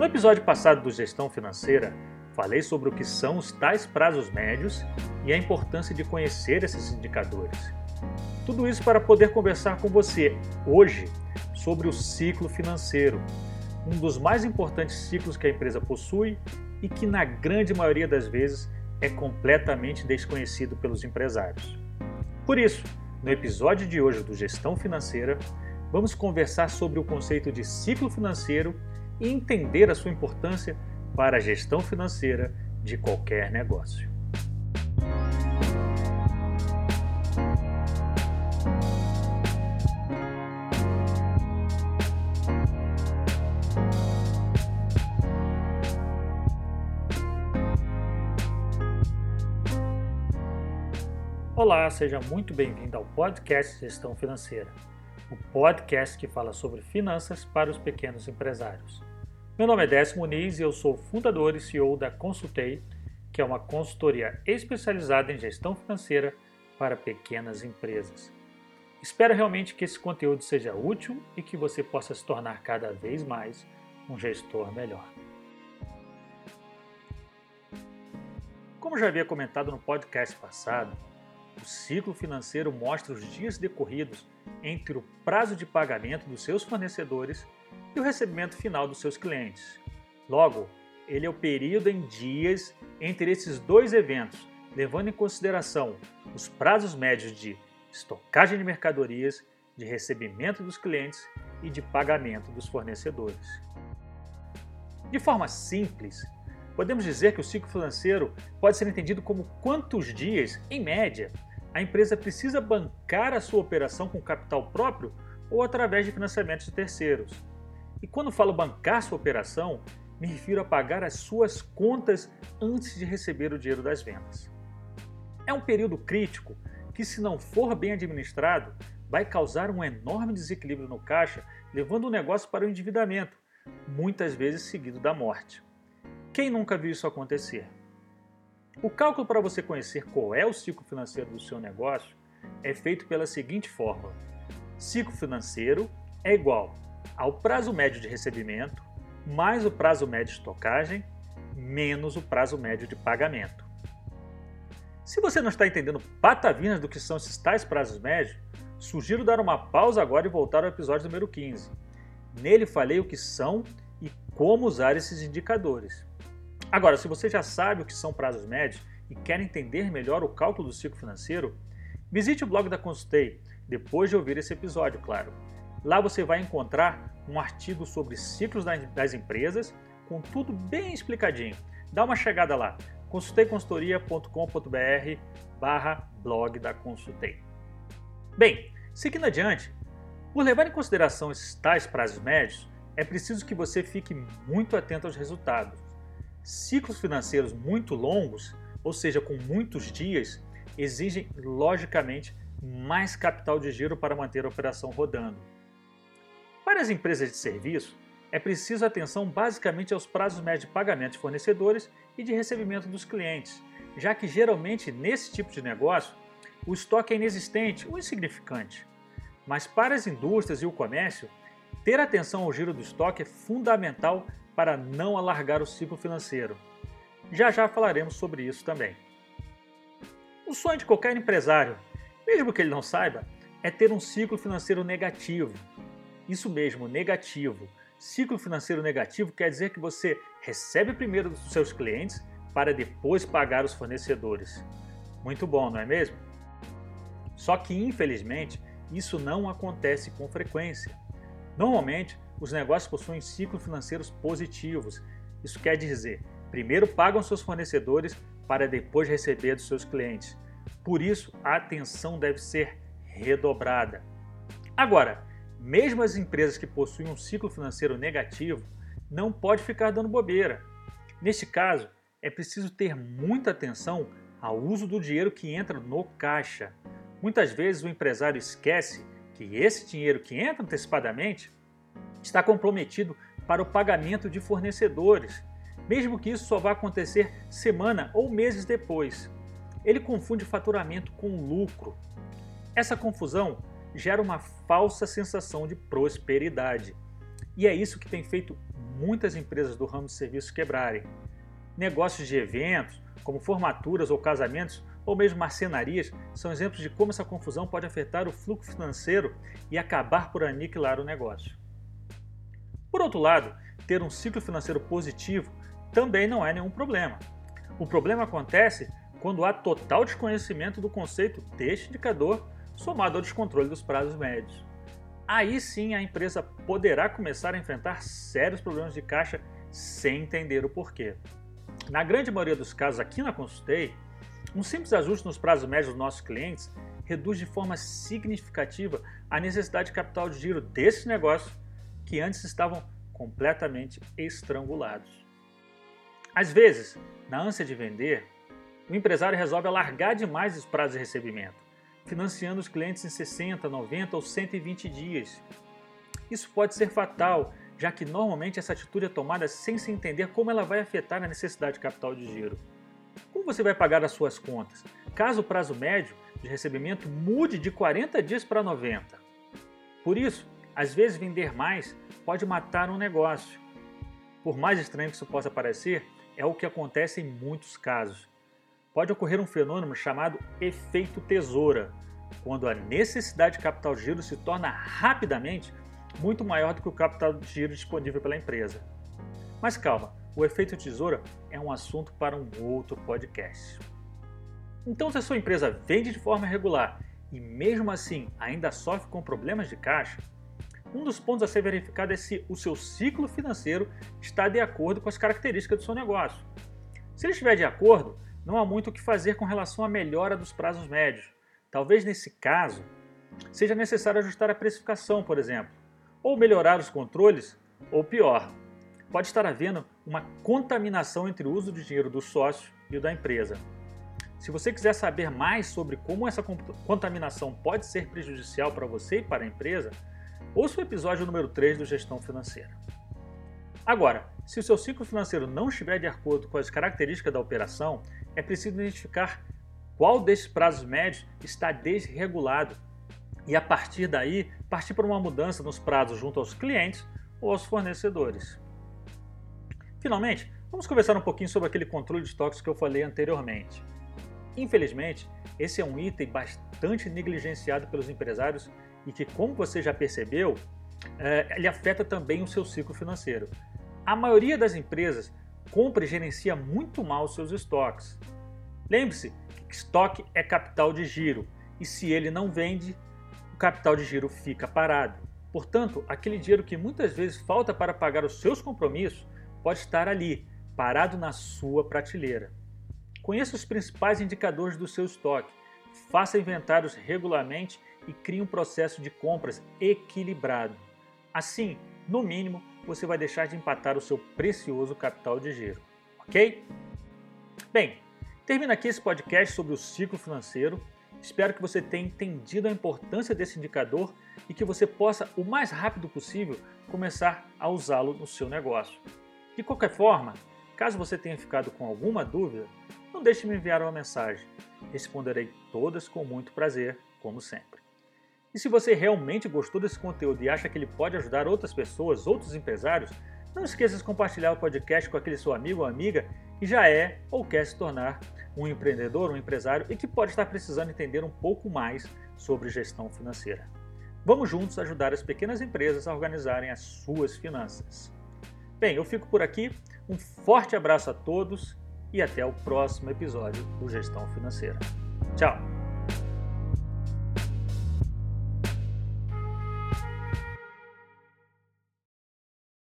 No episódio passado do Gestão Financeira, falei sobre o que são os tais prazos médios e a importância de conhecer esses indicadores. Tudo isso para poder conversar com você hoje sobre o ciclo financeiro, um dos mais importantes ciclos que a empresa possui e que, na grande maioria das vezes, é completamente desconhecido pelos empresários. Por isso, no episódio de hoje do Gestão Financeira, vamos conversar sobre o conceito de ciclo financeiro e entender a sua importância para a gestão financeira de qualquer negócio. Olá, seja muito bem-vindo ao podcast Gestão Financeira, o podcast que fala sobre finanças para os pequenos empresários. Meu nome é Décio Muniz e eu sou fundador e CEO da Consultei, que é uma consultoria especializada em gestão financeira para pequenas empresas. Espero realmente que esse conteúdo seja útil e que você possa se tornar cada vez mais um gestor melhor. Como já havia comentado no podcast passado, o ciclo financeiro mostra os dias decorridos entre o prazo de pagamento dos seus fornecedores e o recebimento final dos seus clientes. Logo, ele é o período em dias entre esses dois eventos, levando em consideração os prazos médios de estocagem de mercadorias, de recebimento dos clientes e de pagamento dos fornecedores. De forma simples, podemos dizer que o ciclo financeiro pode ser entendido como quantos dias, em média, a empresa precisa bancar a sua operação com capital próprio ou através de financiamentos de terceiros. E quando falo bancar sua operação, me refiro a pagar as suas contas antes de receber o dinheiro das vendas. É um período crítico que, se não for bem administrado, vai causar um enorme desequilíbrio no caixa, levando o negócio para o endividamento, muitas vezes seguido da morte. Quem nunca viu isso acontecer? O cálculo para você conhecer qual é o ciclo financeiro do seu negócio é feito pela seguinte fórmula: ciclo financeiro é igual ao prazo médio de recebimento mais o prazo médio de estocagem menos o prazo médio de pagamento. Se você não está entendendo patavinas do que são esses tais prazos médios, sugiro dar uma pausa agora e voltar ao episódio número 15. Nele falei o que são e como usar esses indicadores. Agora, se você já sabe o que são prazos médios e quer entender melhor o cálculo do ciclo financeiro, visite o blog da Consultei depois de ouvir esse episódio, claro. Lá você vai encontrar um artigo sobre ciclos das empresas com tudo bem explicadinho. Dá uma chegada lá, consulteiconsultoria.com.br barra blog da Consultei. Bem, seguindo adiante, por levar em consideração esses tais prazos médios, é preciso que você fique muito atento aos resultados Ciclos financeiros muito longos, ou seja, com muitos dias, exigem logicamente mais capital de giro para manter a operação rodando. Para as empresas de serviço, é preciso atenção basicamente aos prazos médios de pagamento de fornecedores e de recebimento dos clientes, já que geralmente nesse tipo de negócio o estoque é inexistente ou insignificante. Mas para as indústrias e o comércio, ter atenção ao giro do estoque é fundamental para não alargar o ciclo financeiro. Já já falaremos sobre isso também. O sonho de qualquer empresário, mesmo que ele não saiba, é ter um ciclo financeiro negativo. Isso mesmo, negativo. Ciclo financeiro negativo quer dizer que você recebe primeiro dos seus clientes para depois pagar os fornecedores. Muito bom, não é mesmo? Só que, infelizmente, isso não acontece com frequência. Normalmente, os negócios possuem ciclos financeiros positivos. Isso quer dizer, primeiro pagam seus fornecedores para depois receber dos seus clientes. Por isso, a atenção deve ser redobrada. Agora, mesmo as empresas que possuem um ciclo financeiro negativo não pode ficar dando bobeira. Neste caso, é preciso ter muita atenção ao uso do dinheiro que entra no caixa. Muitas vezes o empresário esquece que esse dinheiro que entra antecipadamente está comprometido para o pagamento de fornecedores, mesmo que isso só vá acontecer semana ou meses depois. Ele confunde faturamento com lucro. Essa confusão gera uma falsa sensação de prosperidade. E é isso que tem feito muitas empresas do ramo de serviços quebrarem. Negócios de eventos, como formaturas ou casamentos, ou mesmo marcenarias, são exemplos de como essa confusão pode afetar o fluxo financeiro e acabar por aniquilar o negócio. Por outro lado, ter um ciclo financeiro positivo também não é nenhum problema. O problema acontece quando há total desconhecimento do conceito deste indicador somado ao descontrole dos prazos médios. Aí sim a empresa poderá começar a enfrentar sérios problemas de caixa sem entender o porquê. Na grande maioria dos casos aqui na Consultei, um simples ajuste nos prazos médios dos nossos clientes reduz de forma significativa a necessidade de capital de giro desses negócios que antes estavam completamente estrangulados. Às vezes, na ânsia de vender, o empresário resolve alargar demais os prazos de recebimento, financiando os clientes em 60, 90 ou 120 dias. Isso pode ser fatal, já que normalmente essa atitude é tomada sem se entender como ela vai afetar a necessidade de capital de giro. Como você vai pagar as suas contas, caso o prazo médio de recebimento mude de 40 dias para 90? Por isso, às vezes vender mais pode matar um negócio. Por mais estranho que isso possa parecer, é o que acontece em muitos casos pode ocorrer um fenômeno chamado efeito tesoura, quando a necessidade de capital de giro se torna rapidamente muito maior do que o capital de giro disponível pela empresa. Mas calma, o efeito tesoura é um assunto para um outro podcast. Então, se a sua empresa vende de forma regular e mesmo assim ainda sofre com problemas de caixa, um dos pontos a ser verificado é se o seu ciclo financeiro está de acordo com as características do seu negócio. Se ele estiver de acordo, não há muito o que fazer com relação à melhora dos prazos médios. Talvez nesse caso seja necessário ajustar a precificação, por exemplo, ou melhorar os controles, ou pior, pode estar havendo uma contaminação entre o uso de dinheiro do sócio e o da empresa. Se você quiser saber mais sobre como essa contaminação pode ser prejudicial para você e para a empresa, ouça o episódio número 3 do Gestão Financeira. Agora, se o seu ciclo financeiro não estiver de acordo com as características da operação, é preciso identificar qual desses prazos médios está desregulado e, a partir daí, partir para uma mudança nos prazos junto aos clientes ou aos fornecedores. Finalmente, vamos conversar um pouquinho sobre aquele controle de estoques que eu falei anteriormente. Infelizmente, esse é um item bastante negligenciado pelos empresários e que, como você já percebeu, é, ele afeta também o seu ciclo financeiro. A maioria das empresas compra e gerencia muito mal seus estoques. Lembre-se que estoque é capital de giro e se ele não vende, o capital de giro fica parado. Portanto, aquele dinheiro que muitas vezes falta para pagar os seus compromissos pode estar ali, parado na sua prateleira. Conheça os principais indicadores do seu estoque, faça inventários regularmente e crie um processo de compras equilibrado. Assim, no mínimo, você vai deixar de empatar o seu precioso capital de giro, ok? Bem, termina aqui esse podcast sobre o ciclo financeiro. Espero que você tenha entendido a importância desse indicador e que você possa, o mais rápido possível, começar a usá-lo no seu negócio. De qualquer forma, caso você tenha ficado com alguma dúvida, não deixe de me enviar uma mensagem. Responderei todas com muito prazer, como sempre. E se você realmente gostou desse conteúdo e acha que ele pode ajudar outras pessoas, outros empresários, não esqueça de compartilhar o podcast com aquele seu amigo ou amiga que já é ou quer se tornar um empreendedor, um empresário e que pode estar precisando entender um pouco mais sobre gestão financeira. Vamos juntos ajudar as pequenas empresas a organizarem as suas finanças. Bem, eu fico por aqui. Um forte abraço a todos e até o próximo episódio do Gestão Financeira. Tchau!